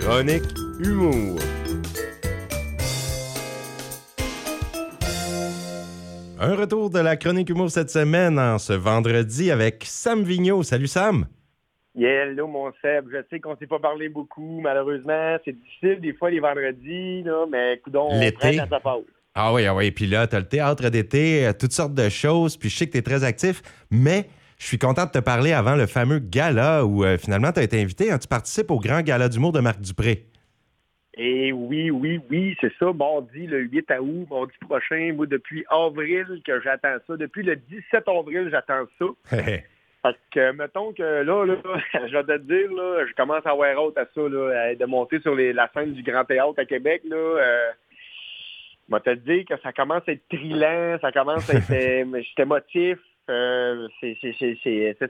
Chronique Humour. Un retour de la Chronique Humour cette semaine, en ce vendredi, avec Sam Vigneault. Salut Sam! Yeah, hello mon Seb. Je sais qu'on s'est pas parlé beaucoup, malheureusement. C'est difficile des fois les vendredis, là, mais écoute, on L'été. prend à sa pause. Ah oui, ah oui. Puis là, tu as le théâtre d'été, euh, toutes sortes de choses. Puis je sais que tu es très actif, mais je suis content de te parler avant le fameux gala où euh, finalement tu as été invité. hein. Tu participes au grand gala d'humour de Marc Dupré. Et oui, oui, oui, c'est ça. Mardi, le 8 août, mardi prochain, moi, depuis avril que j'attends ça. Depuis le 17 avril, j'attends ça. Fait que, mettons que là, là, je vais te dire, là, je commence à avoir hâte à ça, là, de monter sur les- la scène du Grand Théâtre à Québec, là. Euh, je vais te dire que ça commence à être trillant, ça commence à être... euh, J'étais émotif. Euh, c'est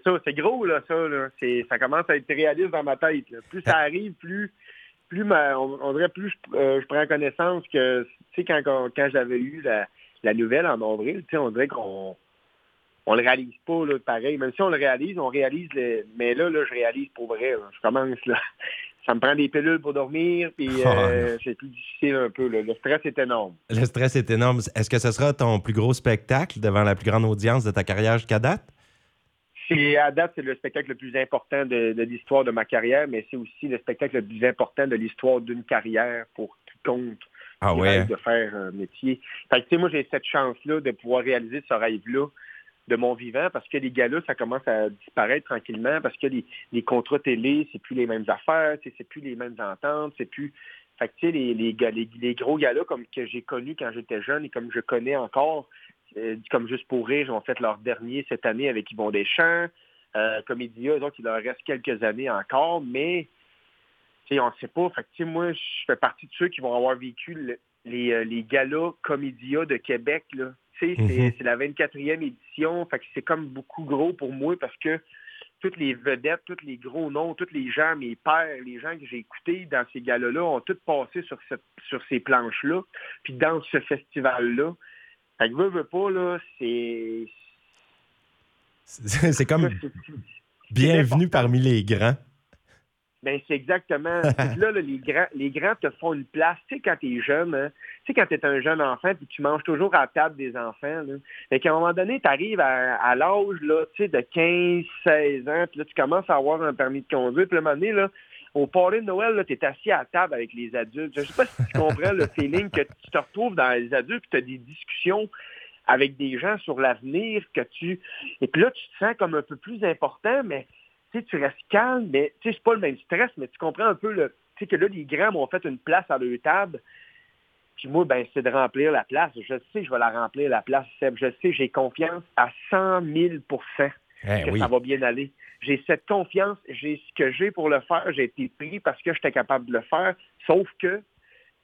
ça, c'est gros, là, ça. Là. Ça commence à être réaliste dans ma tête. Plus ça arrive, plus... Plus on, dirait plus je, euh, je prends connaissance que, tu sais, quand, quand, j'avais eu la, la nouvelle en avril, tu sais, on dirait qu'on on le réalise pas, là, pareil. Même si on le réalise, on réalise, mais là, là, je réalise pour vrai. Je commence, là. Ça me prend des pilules pour dormir, puis Oh, euh, c'est plus difficile un peu. là. Le stress est énorme. Le stress est énorme. Est-ce que ce sera ton plus gros spectacle devant la plus grande audience de ta carrière jusqu'à date? C'est, à date, c'est le spectacle le plus important de, de l'histoire de ma carrière, mais c'est aussi le spectacle le plus important de l'histoire d'une carrière pour quiconque Ah qui ouais. rêve de faire un métier. Fait que, tu sais, moi, j'ai cette chance-là de pouvoir réaliser ce rêve-là de mon vivant parce que les gars-là, ça commence à disparaître tranquillement parce que les, les contrats télé, c'est plus les mêmes affaires, c'est plus les mêmes ententes, c'est plus... Fait que, les, les, les, les gros gars-là, comme que j'ai connus quand j'étais jeune et comme je connais encore, euh, comme Juste pour rire, ils ont fait leur dernier cette année avec Yvon Deschamps. Euh, Comédia, autres, il leur reste quelques années encore, mais on ne sait pas. Fait que, moi, je fais partie de ceux qui vont avoir vécu le- les, euh, les galas Comédia de Québec. Là. Tu sais, c'est, Mhm. c'est la 24e édition. Fait que c'est comme beaucoup gros pour moi parce que toutes les vedettes, tous les gros noms, tous les gens, mes pères, les gens que j'ai écoutés dans ces galas-là ont tous passé sur, ces planches-là, puis dans ce festival-là. Fait que veux, veux pas, là, c'est... C'est comme bienvenue parmi les grands. Ben, c'est exactement. Là, là, les grands, les grands te font une place. Tu sais, quand t'es jeune, hein, tu sais, quand t'es un jeune enfant, puis tu manges toujours à la table des enfants, là. Fait qu'à un moment donné, t'arrives à, à l'âge, là, tu sais, de 15, 16 ans, puis là, tu commences à avoir un permis de conduire, puis à un moment donné, là, au party de Noël, là, t'es assis à la table avec les adultes. Je sais pas si tu comprends le feeling que tu te retrouves dans les adultes, puis t'as des discussions avec des gens sur l'avenir que tu... Et puis là, tu te sens comme un peu plus important, mais tu sais, tu restes calme, mais tu sais, c'est pas le même stress, mais tu comprends un peu le. Tu sais que là, les grands m'ont fait une place à leur table. Puis moi, ben, c'est de remplir la place. Je sais je vais la remplir, la place, Seb. Je sais, j'ai confiance à 100 000 Eh que oui. ça va bien aller. J'ai cette confiance, j'ai ce que j'ai pour le faire, j'ai été pris parce que j'étais capable de le faire, sauf que,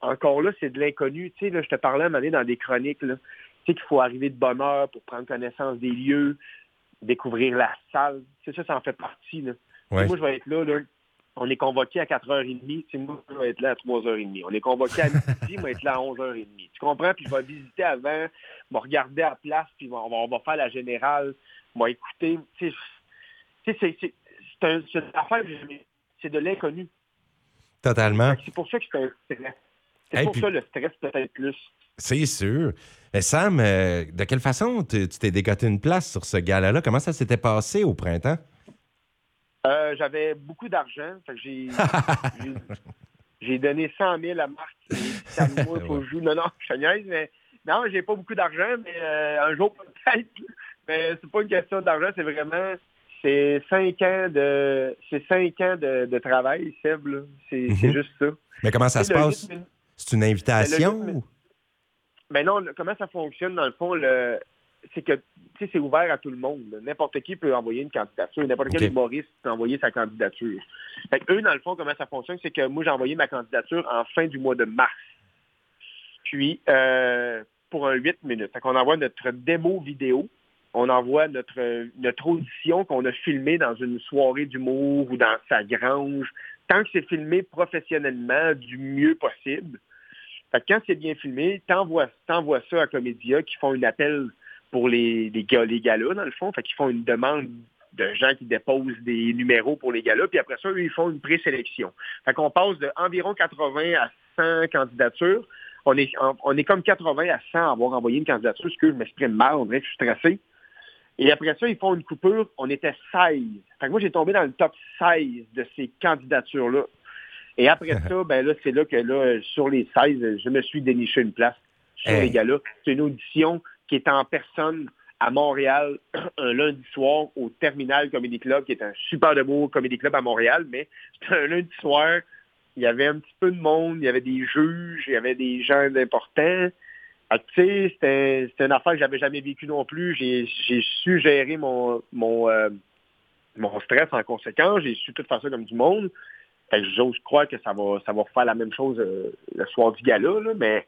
encore là, c'est de l'inconnu. Tu sais, là, je te parlais à un moment donné dans des chroniques, là. Tu sais qu'il faut arriver de bonne heure pour prendre connaissance des lieux, découvrir la salle. C'est ça, ça en fait partie, là. Ouais. Moi, je vais être là, là. On est convoqué à 4h30. Tu sais, moi, je vais être là à 3h30. On est convoqué à midi, je vais être là à 11h30. Tu comprends? Puis je vais visiter avant, je vais regarder à la place, puis on va, on va faire la générale, on va écouter. C'est- c'est c'est un- c'est une affaire, que c'est de l'inconnu. Totalement. C'est pour ça que c'est un stress. C'est Hey, pour puis- ça le stress peut-être plus. C'est sûr. Mais Sam, euh, de quelle façon tu t'es dégoté une place sur ce gala-là? Comment ça s'était passé au printemps? Euh, J'avais beaucoup d'argent. J'ai donné 100 000 à Marc. Ça me faut joue. Non, non, je te niaise, mais non, j'ai pas beaucoup d'argent, mais euh, un jour peut-être. Mais c'est pas une question d'argent, c'est vraiment c'est cinq ans de c'est cinq ans de, de travail, Seb. C'est Mhm. juste ça. Mais comment ça se passe? rythme- C'est une invitation? rythme- ou- Mais non, comment ça fonctionne, dans le fond, le, c'est que c'est ouvert à tout le monde. N'importe qui peut envoyer une candidature. N'importe quel humoriste peut envoyer sa candidature. Fait eux, dans le fond, comment ça fonctionne, c'est que moi, j'ai envoyé ma candidature en fin du mois de mars. Puis, euh, pour un 8 minutes. Fait qu'on envoie notre démo vidéo. On envoie notre, notre audition qu'on a filmée dans une soirée d'humour ou dans sa grange. Tant que c'est filmé professionnellement, du mieux possible. Fait quand c'est bien filmé, t'envoies, ça à Comédia qui font une appel pour les, les, les galas, dans le fond. Fait qu'ils font une demande de gens qui déposent des numéros pour les galas, puis après ça, eux, ils font une présélection. Fait qu'on passe de environ 80 à 100 candidatures. On est, on est comme 80 à 100 à avoir envoyé une candidature, ce que je m'exprime mal, on dirait que je suis stressé. Et après ça, ils font une coupure, on était 16. Fait que moi, j'ai tombé dans le top 16 de ces candidatures-là. Et après ça, ben là, c'est là que là, sur les 16, je me suis déniché une place sur les galas. C'est une audition qui est en personne à Montréal un lundi soir au Terminal Comedy Club, qui est un super de beau comedy club à Montréal, mais c'était un lundi soir. Il y avait un petit peu de monde, il y avait des juges, il y avait des gens importants. Tu sais, c'était une affaire que j'avais jamais vécue non plus. J'ai su gérer mon, mon, euh, mon stress en conséquence. J'ai su tout faire ça comme du monde. J'ose croire que ça va, ça va faire la même chose euh, le soir du gala, là, mais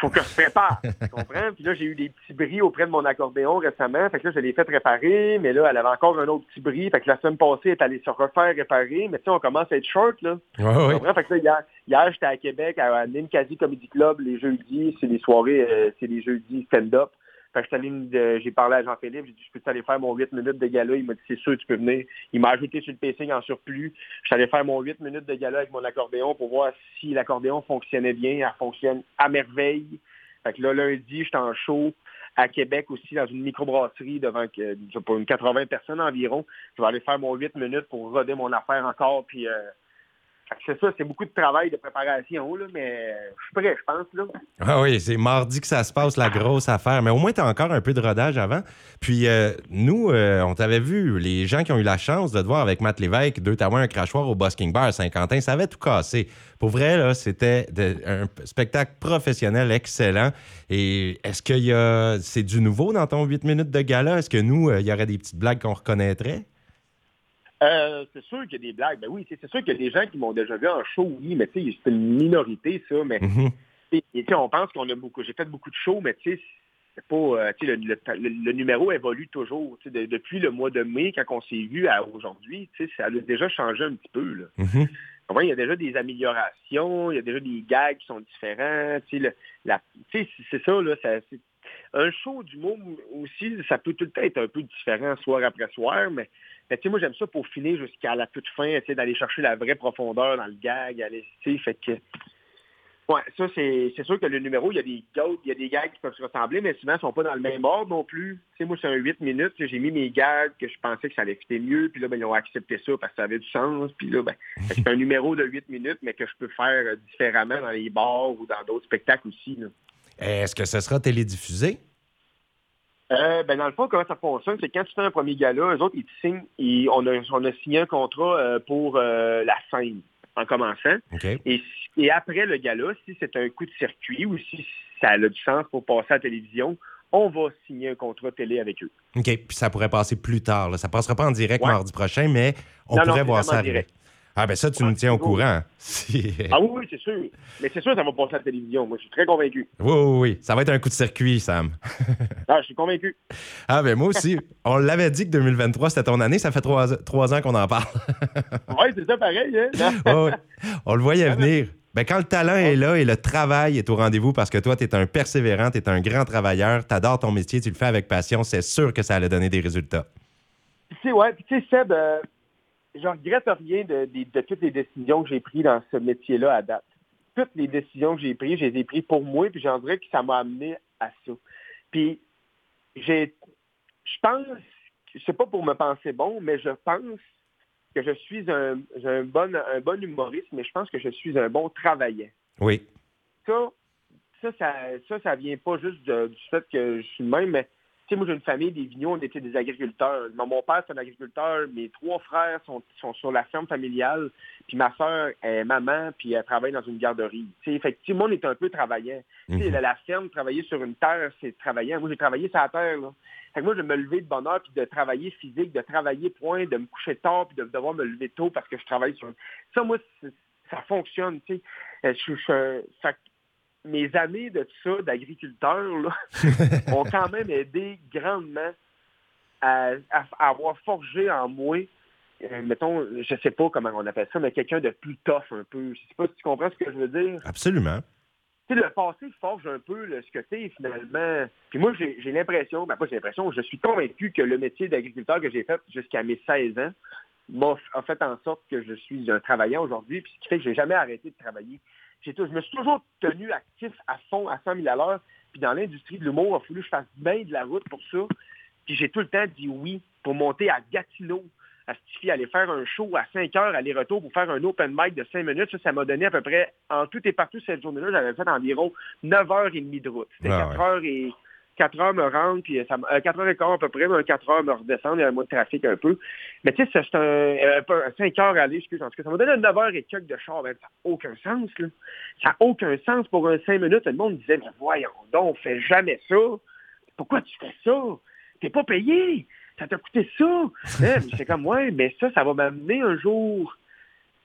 faut que je prépare, tu comprends? Puis là, j'ai eu des petits bris auprès de mon accordéon récemment. Fait que là, je l'ai fait réparer, mais là, elle avait encore un autre petit bris. Fait que la semaine passée, elle est allée se refaire réparer. Mais tu sais, on commence à être short, là. Ouais, Fait que là, hier, hier j'étais à Québec, à Ninkasi Comedy Club, les jeudis. C'est des soirées, euh, c'est des jeudis stand-up. J'ai parlé à Jean-Philippe, j'ai dit, je peux aller faire mon 8 minutes de gala? Il m'a dit, c'est sûr, tu peux venir. Il m'a ajouté sur le pacing en surplus. Je allé faire mon 8 minutes de gala avec mon accordéon pour voir si l'accordéon fonctionnait bien. Elle fonctionne à merveille. Fait que là, lundi, j'étais en show à Québec aussi, dans une microbrasserie devant pour une 80 personnes environ. Je vais aller faire mon 8 minutes pour roder mon affaire encore, euh, c'est ça, c'est beaucoup de travail de préparation, mais je suis prêt, je pense. Là. Ah oui, c'est mardi que ça se passe, la grosse affaire. Mais au moins, tu as encore un peu de rodage avant. Puis euh, nous, euh, on t'avait vu, les gens qui ont eu la chance de te voir avec Matt Lévesque, deux taouins, un crachoir au Busking Bar à Saint-Quentin, ça avait tout cassé. Pour vrai, c'était un spectacle professionnel excellent. Et est-ce a. C'est du nouveau dans ton 8 minutes de gala? Est-ce que nous, euh, il y aurait des petites blagues qu'on reconnaîtrait? Euh, c'est sûr qu'il y a des blagues. Ben oui, c'est sûr qu'il y a des gens qui m'ont déjà vu en show, oui, mais tu sais, c'est une minorité, ça. Mais mm on pense qu'on a beaucoup. J'ai fait beaucoup de shows, mais tu sais, c'est pas. Euh, le, le, numéro évolue toujours. depuis le mois de mai, quand on s'est vu à aujourd'hui, ça a déjà changé un petit peu. Là. Mm-hmm. il y a déjà des améliorations, il y a déjà des gags qui sont différents. C'est ça, là, ça, un show du mot aussi, ça peut tout le temps être un peu différent soir après soir, mais mais tu sais, moi, j'aime ça pour finir jusqu'à la toute fin, essayer d'aller chercher la vraie profondeur dans le gag, aller, fait que... Ouais, ça, c'est sûr que le numéro, il y a des gags, il y a des gags qui peuvent se ressembler, mais souvent, ils sont pas dans le même ordre non plus. Tu sais, moi, c'est un 8 minutes, j'ai mis mes gags que je pensais que ça allait fitter mieux, puis là, ben, ils ont accepté ça parce que ça avait du sens, puis là, ben, c'est un numéro de 8 minutes, mais que je peux faire différemment dans les bars ou dans d'autres spectacles aussi. Est-ce que ce sera télédiffusé? Euh, ben dans le fond, comment ça fonctionne, c'est quand tu fais un premier gala, eux autres, ils te signent, et on, a, on a signé un contrat euh, pour euh, la scène en commençant. Et, et, après le gala, si c'est un coup de circuit ou si ça a du sens pour passer à la télévision, on va signer un contrat télé avec eux. OK. Puis ça pourrait passer plus tard. Là. Ça passera pas en direct mardi prochain, mais on pourrait voir ça arriver. Ah, ben ça, tu nous tiens au courant. ah oui, oui, c'est sûr. Mais c'est sûr ça va passer à la télévision. Moi, je suis très convaincu. Oui, oui, oui. Ça va être un coup de circuit, Sam. ah, je suis convaincu. Ah, ben moi aussi. On l'avait dit que 2023, c'était ton année. Ça fait trois, ans qu'on en parle. oui, c'est ça, pareil. Hein? oh, on le voyait venir. Ben, quand le talent est là et le travail est au rendez-vous parce que toi, tu es un persévérant, tu es un grand travailleur, tu adores ton métier, tu le fais avec passion, c'est sûr que ça allait donner des résultats. Tu sais, ouais. Puis, tu sais, Seb, euh, je regrette rien de, toutes les décisions que j'ai prises dans ce métier-là à date. Toutes les décisions que j'ai prises, je les ai prises pour moi, puis j'en dirais que ça m'a amené à ça. Puis, j'ai, je pense, je sais pas pour me penser bon, mais je pense que je suis un, bon, un bon humoriste, mais je pense que je suis un bon travaillant. Oui. Ça, ça, ça, ça, vient pas juste du fait que je suis même, mais sais, moi, j'ai une famille, des vignoux, on était des agriculteurs. Mon père, c'est un agriculteur. Mes trois frères sont, sur la ferme familiale. Puis ma soeur est maman, puis elle travaille dans une garderie. Tu sais, effectivement, on est un peu travaillant. Mhm. la ferme, travailler sur une terre, c'est travaillant. Moi, j'ai travaillé sur la terre, là. Fait que moi, je me lever de bonne heure, puis de travailler physique, de travailler point, de me coucher tard, puis de devoir me lever tôt parce que je travaille sur... Ça, moi, ça fonctionne, tu sais. Euh, je, je, mes années de ça, d'agriculteur, ont quand même aidé grandement à, avoir forgé en moi, euh, mettons, je sais pas comment on appelle ça, mais quelqu'un de plus tough un peu. Je sais pas si tu comprends ce que je veux dire. Absolument. le passé forge un peu ce que tu finalement. Puis moi, j'ai l'impression, ben pas j'ai l'impression, je suis convaincu que le métier d'agriculteur que j'ai fait jusqu'à mes 16 ans m'a fait en sorte que je suis un travailleur aujourd'hui, puis ce qui fait que j'ai jamais arrêté de travailler. Je me suis toujours tenu actif à fond, à 100 000 à l'heure. Puis dans l'industrie de l'humour, il a fallu que je fasse bien de la route pour ça. Puis j'ai tout le temps dit oui pour monter à Gatineau, à Stifi, aller faire un show à 5 heures aller-retour pour faire un open mic de 5 minutes. Ça, ça m'a donné à peu près, en tout et partout cette journée-là, j'avais fait environ 9h30 de route. C'était 4 heures et 4 heures me rendre, puis ça, 4 heures et quart à peu près, mais 4 heures me redescendre, il y a moins de trafic un peu. Mais tu sais, c'est un, euh, 5 heures aller, excuse, en tout cas, ça m'a donné 9 heures et quelques de char, ben, ça n'a aucun sens, là. Ça n'a aucun sens pour un 5 minutes. Le monde disait, mais voyons donc, on fait jamais ça. Pourquoi tu fais ça? T'es pas payé ça t'a coûté ça. Hein? c'est comme, ouais, mais ça, ça va m'amener un jour.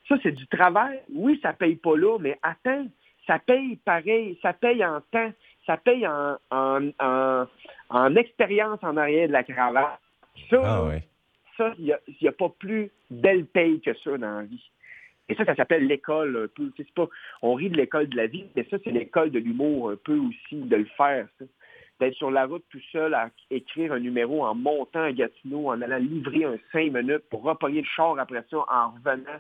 Ça, c'est du travail. Oui, ça paye pas là, mais attends, ça paye pareil, ça paye en temps, ça paye en, en, expérience en arrière de la cravate. Ça, ah ça, il n'y a, pas plus belle paye que ça dans la vie. Et ça, ça s'appelle l'école un peu. Pas, on rit de l'école de la vie, mais ça, c'est l'école de l'humour un peu aussi, de le faire. Ça d'être sur la route tout seul à écrire un numéro en montant à Gatineau, en allant livrer un cinq minutes pour repogner le char après ça en revenant.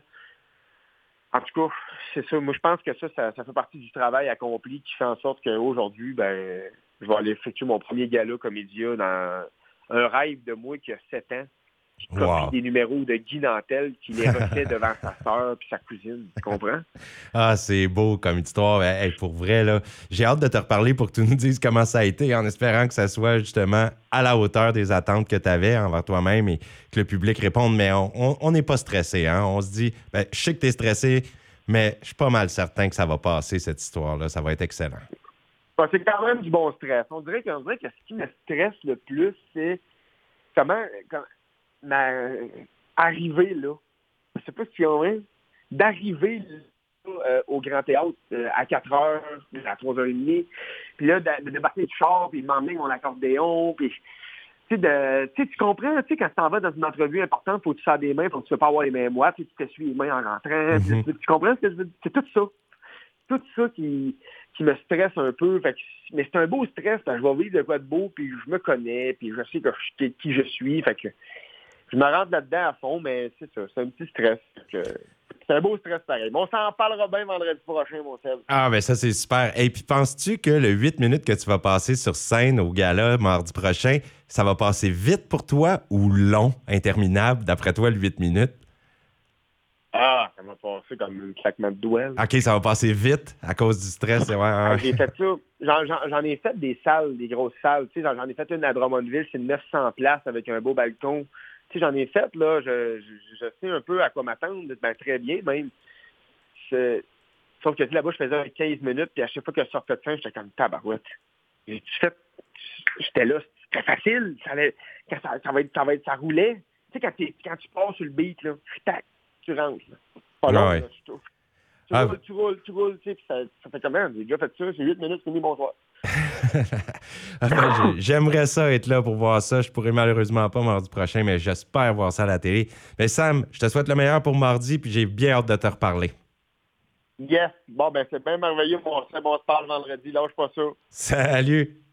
En tout cas, c'est ça. Moi, je pense que ça, ça, fait partie du travail accompli qui fait en sorte qu'aujourd'hui, ben, je vais aller effectuer mon premier gala comédia dans un rêve de moi qui a sept ans qui copie des numéros de Guy Nantel qui les refait devant sa soeur puis sa cousine. Tu comprends? Ah, c'est beau comme histoire. pour vrai, là, j'ai hâte de te reparler pour que tu nous dises comment ça a été en espérant que ça soit justement à la hauteur des attentes que tu avais envers toi-même et que le public réponde. Mais on n'est pas stressé. Hein? On se dit, ben, je sais que tu es stressé, mais je suis pas mal certain que ça va passer, cette histoire-là. Ça va être excellent. c'est quand même du bon stress. On dirait, qu'on dirait que ce qui me stresse le plus, c'est comment, mais arriver là, je sais pas si on est, d'arriver euh, au Grand Théâtre euh, à 4 h à 3h30, puis là, de, débarquer du char, puis m'emmener mon accordéon, puis tu sais, tu comprends, tu sais, quand tu t'en vas dans une entrevue importante, faut que tu fasses des mains, faut que tu ne pas avoir les mains moites, tu t'essuies les mains en rentrant, mm-hmm. tu, comprends ce que je veux dire? C'est tout ça. Tout ça qui, qui me stresse un peu. mais c'est un beau stress, je vais vivre de quoi de beau, puis je me connais, puis je sais que je, qui je suis. Fait que je me rentre là-dedans à fond, mais c'est ça, c'est un petit stress. C'est un beau stress pareil. Mais on s'en parlera bien vendredi prochain, mon Seb. Ah, ben ça, c'est super. Et puis, penses-tu que le 8 minutes que tu vas passer sur scène au gala mardi prochain, ça va passer vite pour toi ou long, interminable, d'après toi, le 8 minutes? Ah, ça va passer comme un claquement de doigts. OK, ça va passer vite à cause du stress. Ouais, ah, J'ai fait ça. J'en ai fait des salles, des grosses salles. J'en ai fait une à Drummondville, c'est 900 places avec un beau balcon j'en ai fait, là, je, sais un peu à quoi m'attendre, ben, très bien même. Sauf que là-bas, je faisais 15 minutes, puis à chaque fois que je sortais de fin, j'étais comme tabarouette. J'étais là, c'était facile, ça, allait, ça, va être, ça va être, ça roulait. Tu sais, quand, quand tu pars sur le beat, là, tac, tu rentres. Pas long, tu, ah, roules, tu roules, tu roules, tu sais, ça, ça fait comment? J'ai déjà fait ça, c'est 8 minutes, fini, bonsoir. J'aimerais ça être là pour voir ça. Je pourrais malheureusement pas mardi prochain, mais j'espère voir ça à la télé. Mais Sam, je te souhaite le meilleur pour mardi, puis j'ai bien hâte de te reparler. Yes. Bon, ben c'est bien merveilleux. Bon, c'est bon, on se parle vendredi. Lâche pas ça. Salut.